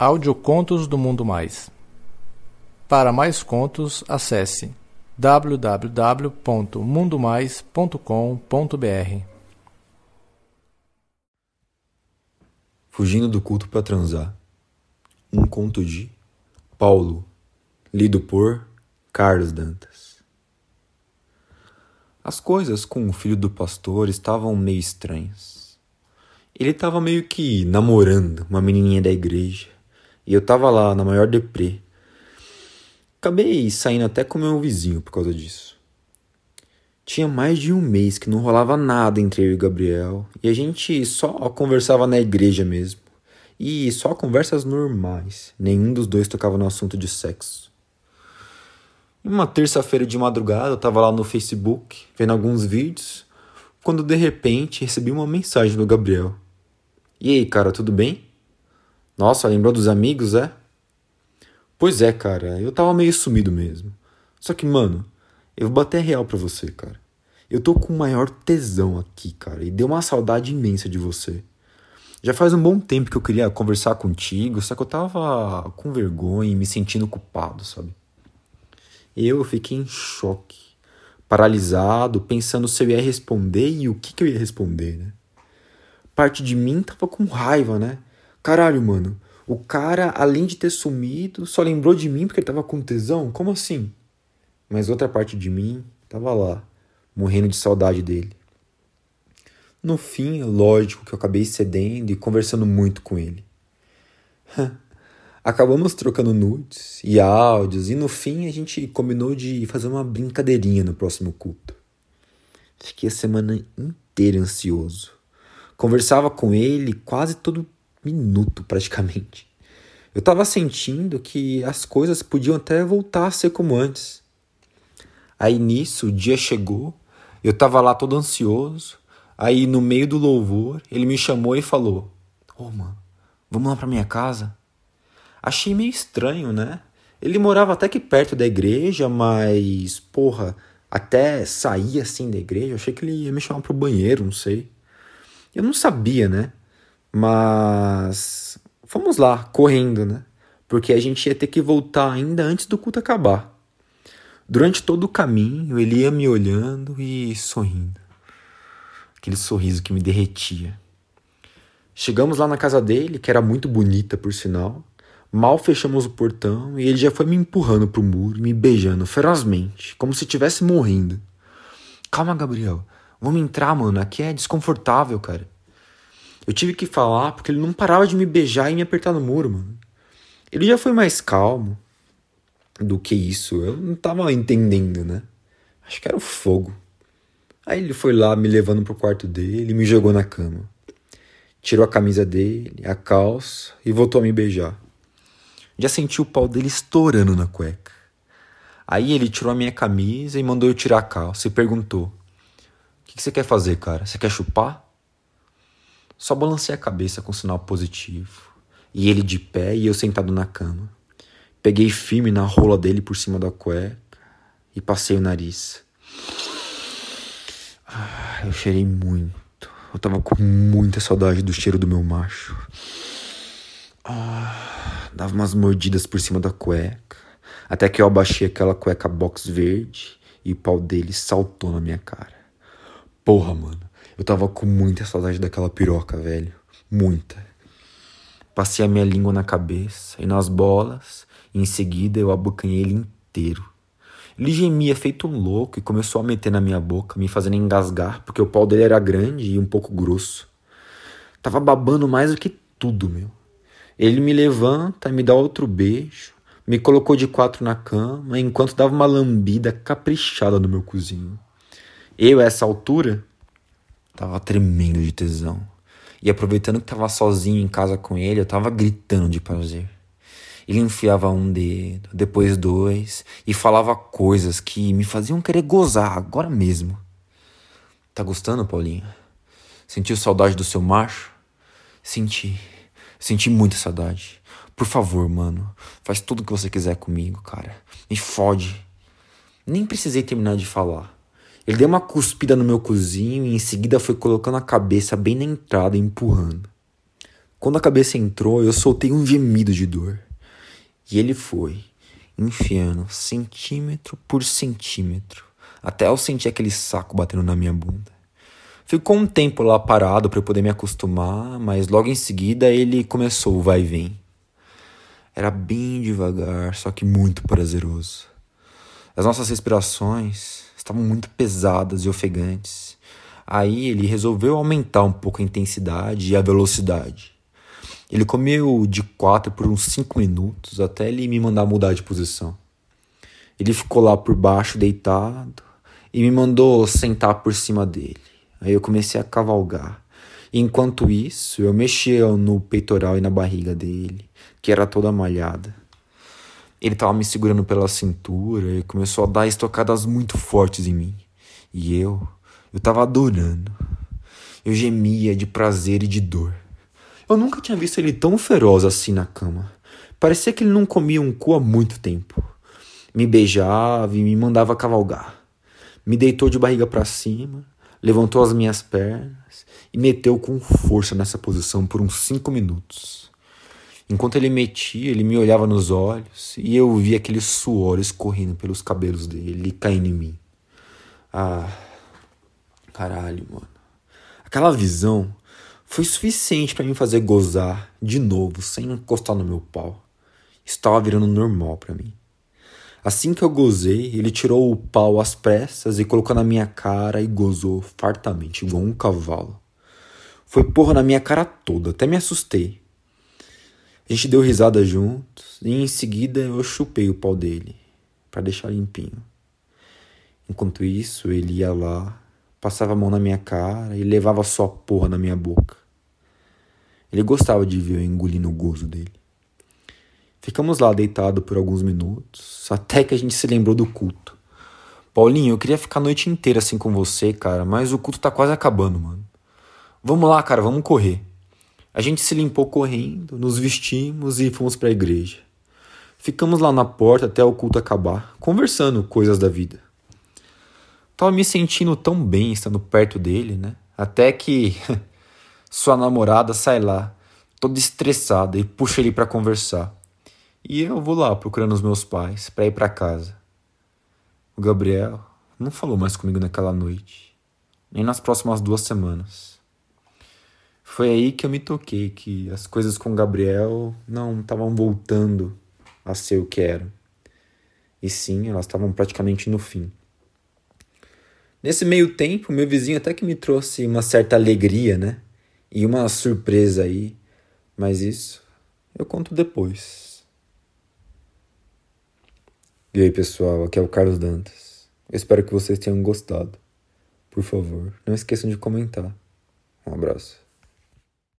Audiocontos do Mundo Mais. Para mais contos, acesse www.mundomais.com.br. Fugindo do culto para transar. Um conto de Paulo, lido por Carlos Dantas. As coisas com o filho do pastor estavam meio estranhas. Ele estava meio que namorando uma menininha da igreja, e eu estava lá na maior deprê. Acabei saindo até com meu vizinho por causa disso. Tinha mais de um mês que não rolava nada entre eu e Gabriel, e a gente só conversava na igreja mesmo. E só conversas normais. Nenhum dos dois tocava no assunto de sexo. Uma terça-feira de madrugada, eu estava lá no Facebook, vendo alguns vídeos, quando de repente recebi uma mensagem do Gabriel. E aí, cara, tudo bem? Nossa, lembrou dos amigos, é? Pois é, cara, eu tava meio sumido mesmo. Só que, mano, eu vou bater real pra você, cara. Eu tô com o maior tesão aqui, cara, e deu uma saudade imensa de você. Já faz um bom tempo que eu queria conversar contigo, só que eu tava com vergonha e me sentindo culpado, sabe? Eu fiquei em choque, paralisado, pensando se eu ia responder e o que, que eu ia responder, né? Parte de mim tava com raiva, né? Caralho, mano, o cara, além de ter sumido, só lembrou de mim porque ele tava com tesão? Como assim? Mas outra parte de mim tava lá, morrendo de saudade dele. No fim, lógico que eu acabei cedendo e conversando muito com ele. Acabamos trocando nudes e áudios, e no fim a gente combinou de fazer uma brincadeirinha no próximo culto. Fiquei a semana inteira ansioso. Conversava com ele quase todo minuto, praticamente. Eu estava sentindo que as coisas podiam até voltar a ser como antes. Aí nisso, o dia chegou, eu estava lá todo ansioso. Aí no meio do louvor, ele me chamou e falou: Ô, oh, mano, vamos lá pra minha casa? Achei meio estranho, né? Ele morava até que perto da igreja, mas, porra, até sair assim da igreja, achei que ele ia me chamar pro banheiro, não sei. Eu não sabia, né? Mas fomos lá, correndo, né? Porque a gente ia ter que voltar ainda antes do culto acabar. Durante todo o caminho, ele ia me olhando e sorrindo. Aquele sorriso que me derretia. Chegamos lá na casa dele, que era muito bonita, por sinal. Mal fechamos o portão e ele já foi me empurrando pro muro, me beijando ferozmente, como se estivesse morrendo. Calma, Gabriel. Vamos entrar, mano. Aqui é desconfortável, cara. Eu tive que falar porque ele não parava de me beijar e me apertar no muro, mano. Ele já foi mais calmo do que isso. Eu não tava entendendo, né? Acho que era o fogo. Aí ele foi lá me levando pro quarto dele e me jogou na cama. Tirou a camisa dele, a calça e voltou a me beijar. Já senti o pau dele estourando na cueca. Aí ele tirou a minha camisa e mandou eu tirar a calça e perguntou: O que, que você quer fazer, cara? Você quer chupar? Só balancei a cabeça com sinal positivo. E ele de pé e eu sentado na cama. Peguei firme na rola dele por cima da cueca e passei o nariz. Ah, eu cheirei muito. Eu tava com muita saudade do cheiro do meu macho. Ah, dava umas mordidas por cima da cueca. Até que eu abaixei aquela cueca box verde e o pau dele saltou na minha cara. Porra, mano. Eu tava com muita saudade daquela piroca, velho. Muita. Passei a minha língua na cabeça e nas bolas, e em seguida eu abocanhei ele inteiro. Ele gemia feito um louco e começou a meter na minha boca, me fazendo engasgar, porque o pau dele era grande e um pouco grosso. Tava babando mais do que tudo, meu. Ele me levanta, me dá outro beijo, me colocou de quatro na cama, enquanto dava uma lambida caprichada no meu cozinho. Eu, a essa altura, tava tremendo de tesão. E aproveitando que tava sozinho em casa com ele, eu tava gritando de prazer. Ele enfiava um dedo, depois dois, e falava coisas que me faziam querer gozar agora mesmo. Tá gostando, Paulinha? Sentiu saudade do seu macho? Senti. Senti muita saudade. Por favor, mano, faz tudo o que você quiser comigo, cara. Me fode. Nem precisei terminar de falar. Ele deu uma cuspida no meu cozinho e em seguida foi colocando a cabeça bem na entrada e empurrando. Quando a cabeça entrou, eu soltei um gemido de dor. E ele foi, enfiando centímetro por centímetro, até eu sentir aquele saco batendo na minha bunda. Ficou um tempo lá parado para eu poder me acostumar, mas logo em seguida ele começou o vai e vem. Era bem devagar, só que muito prazeroso. As nossas respirações estavam muito pesadas e ofegantes. Aí ele resolveu aumentar um pouco a intensidade e a velocidade. Ele comeu de quatro por uns cinco minutos até ele me mandar mudar de posição. Ele ficou lá por baixo deitado e me mandou sentar por cima dele. Aí eu comecei a cavalgar. E enquanto isso, eu mexia no peitoral e na barriga dele, que era toda malhada. Ele estava me segurando pela cintura e começou a dar estocadas muito fortes em mim. E eu, eu estava adorando. Eu gemia de prazer e de dor. Eu nunca tinha visto ele tão feroz assim na cama. Parecia que ele não comia um cu há muito tempo. Me beijava e me mandava cavalgar. Me deitou de barriga para cima, levantou as minhas pernas e meteu com força nessa posição por uns cinco minutos. Enquanto ele metia, ele me olhava nos olhos e eu via aquele suor escorrendo pelos cabelos dele caindo em mim. Ah, caralho, mano. Aquela visão foi suficiente para me fazer gozar de novo, sem encostar no meu pau. Estava virando normal para mim. Assim que eu gozei, ele tirou o pau às pressas e colocou na minha cara e gozou fartamente, igual um cavalo. Foi porra na minha cara toda, até me assustei. A gente deu risada juntos e em seguida eu chupei o pau dele para deixar limpinho. Enquanto isso, ele ia lá, passava a mão na minha cara e levava só porra na minha boca. Ele gostava de ver eu engolindo o gozo dele. Ficamos lá deitado por alguns minutos, até que a gente se lembrou do culto. Paulinho, eu queria ficar a noite inteira assim com você, cara, mas o culto tá quase acabando, mano. Vamos lá, cara, vamos correr. A gente se limpou correndo, nos vestimos e fomos para a igreja. Ficamos lá na porta até o culto acabar, conversando coisas da vida. Tava me sentindo tão bem estando perto dele, né? Até que sua namorada sai lá, toda estressada, e puxa ele para conversar. E eu vou lá procurando os meus pais para ir para casa. O Gabriel não falou mais comigo naquela noite, nem nas próximas duas semanas. Foi aí que eu me toquei que as coisas com o Gabriel não estavam voltando a ser o que eram. E sim, elas estavam praticamente no fim. Nesse meio tempo, meu vizinho até que me trouxe uma certa alegria, né? E uma surpresa aí, mas isso eu conto depois. E aí, pessoal, aqui é o Carlos Dantas. Eu espero que vocês tenham gostado. Por favor, não esqueçam de comentar. Um abraço.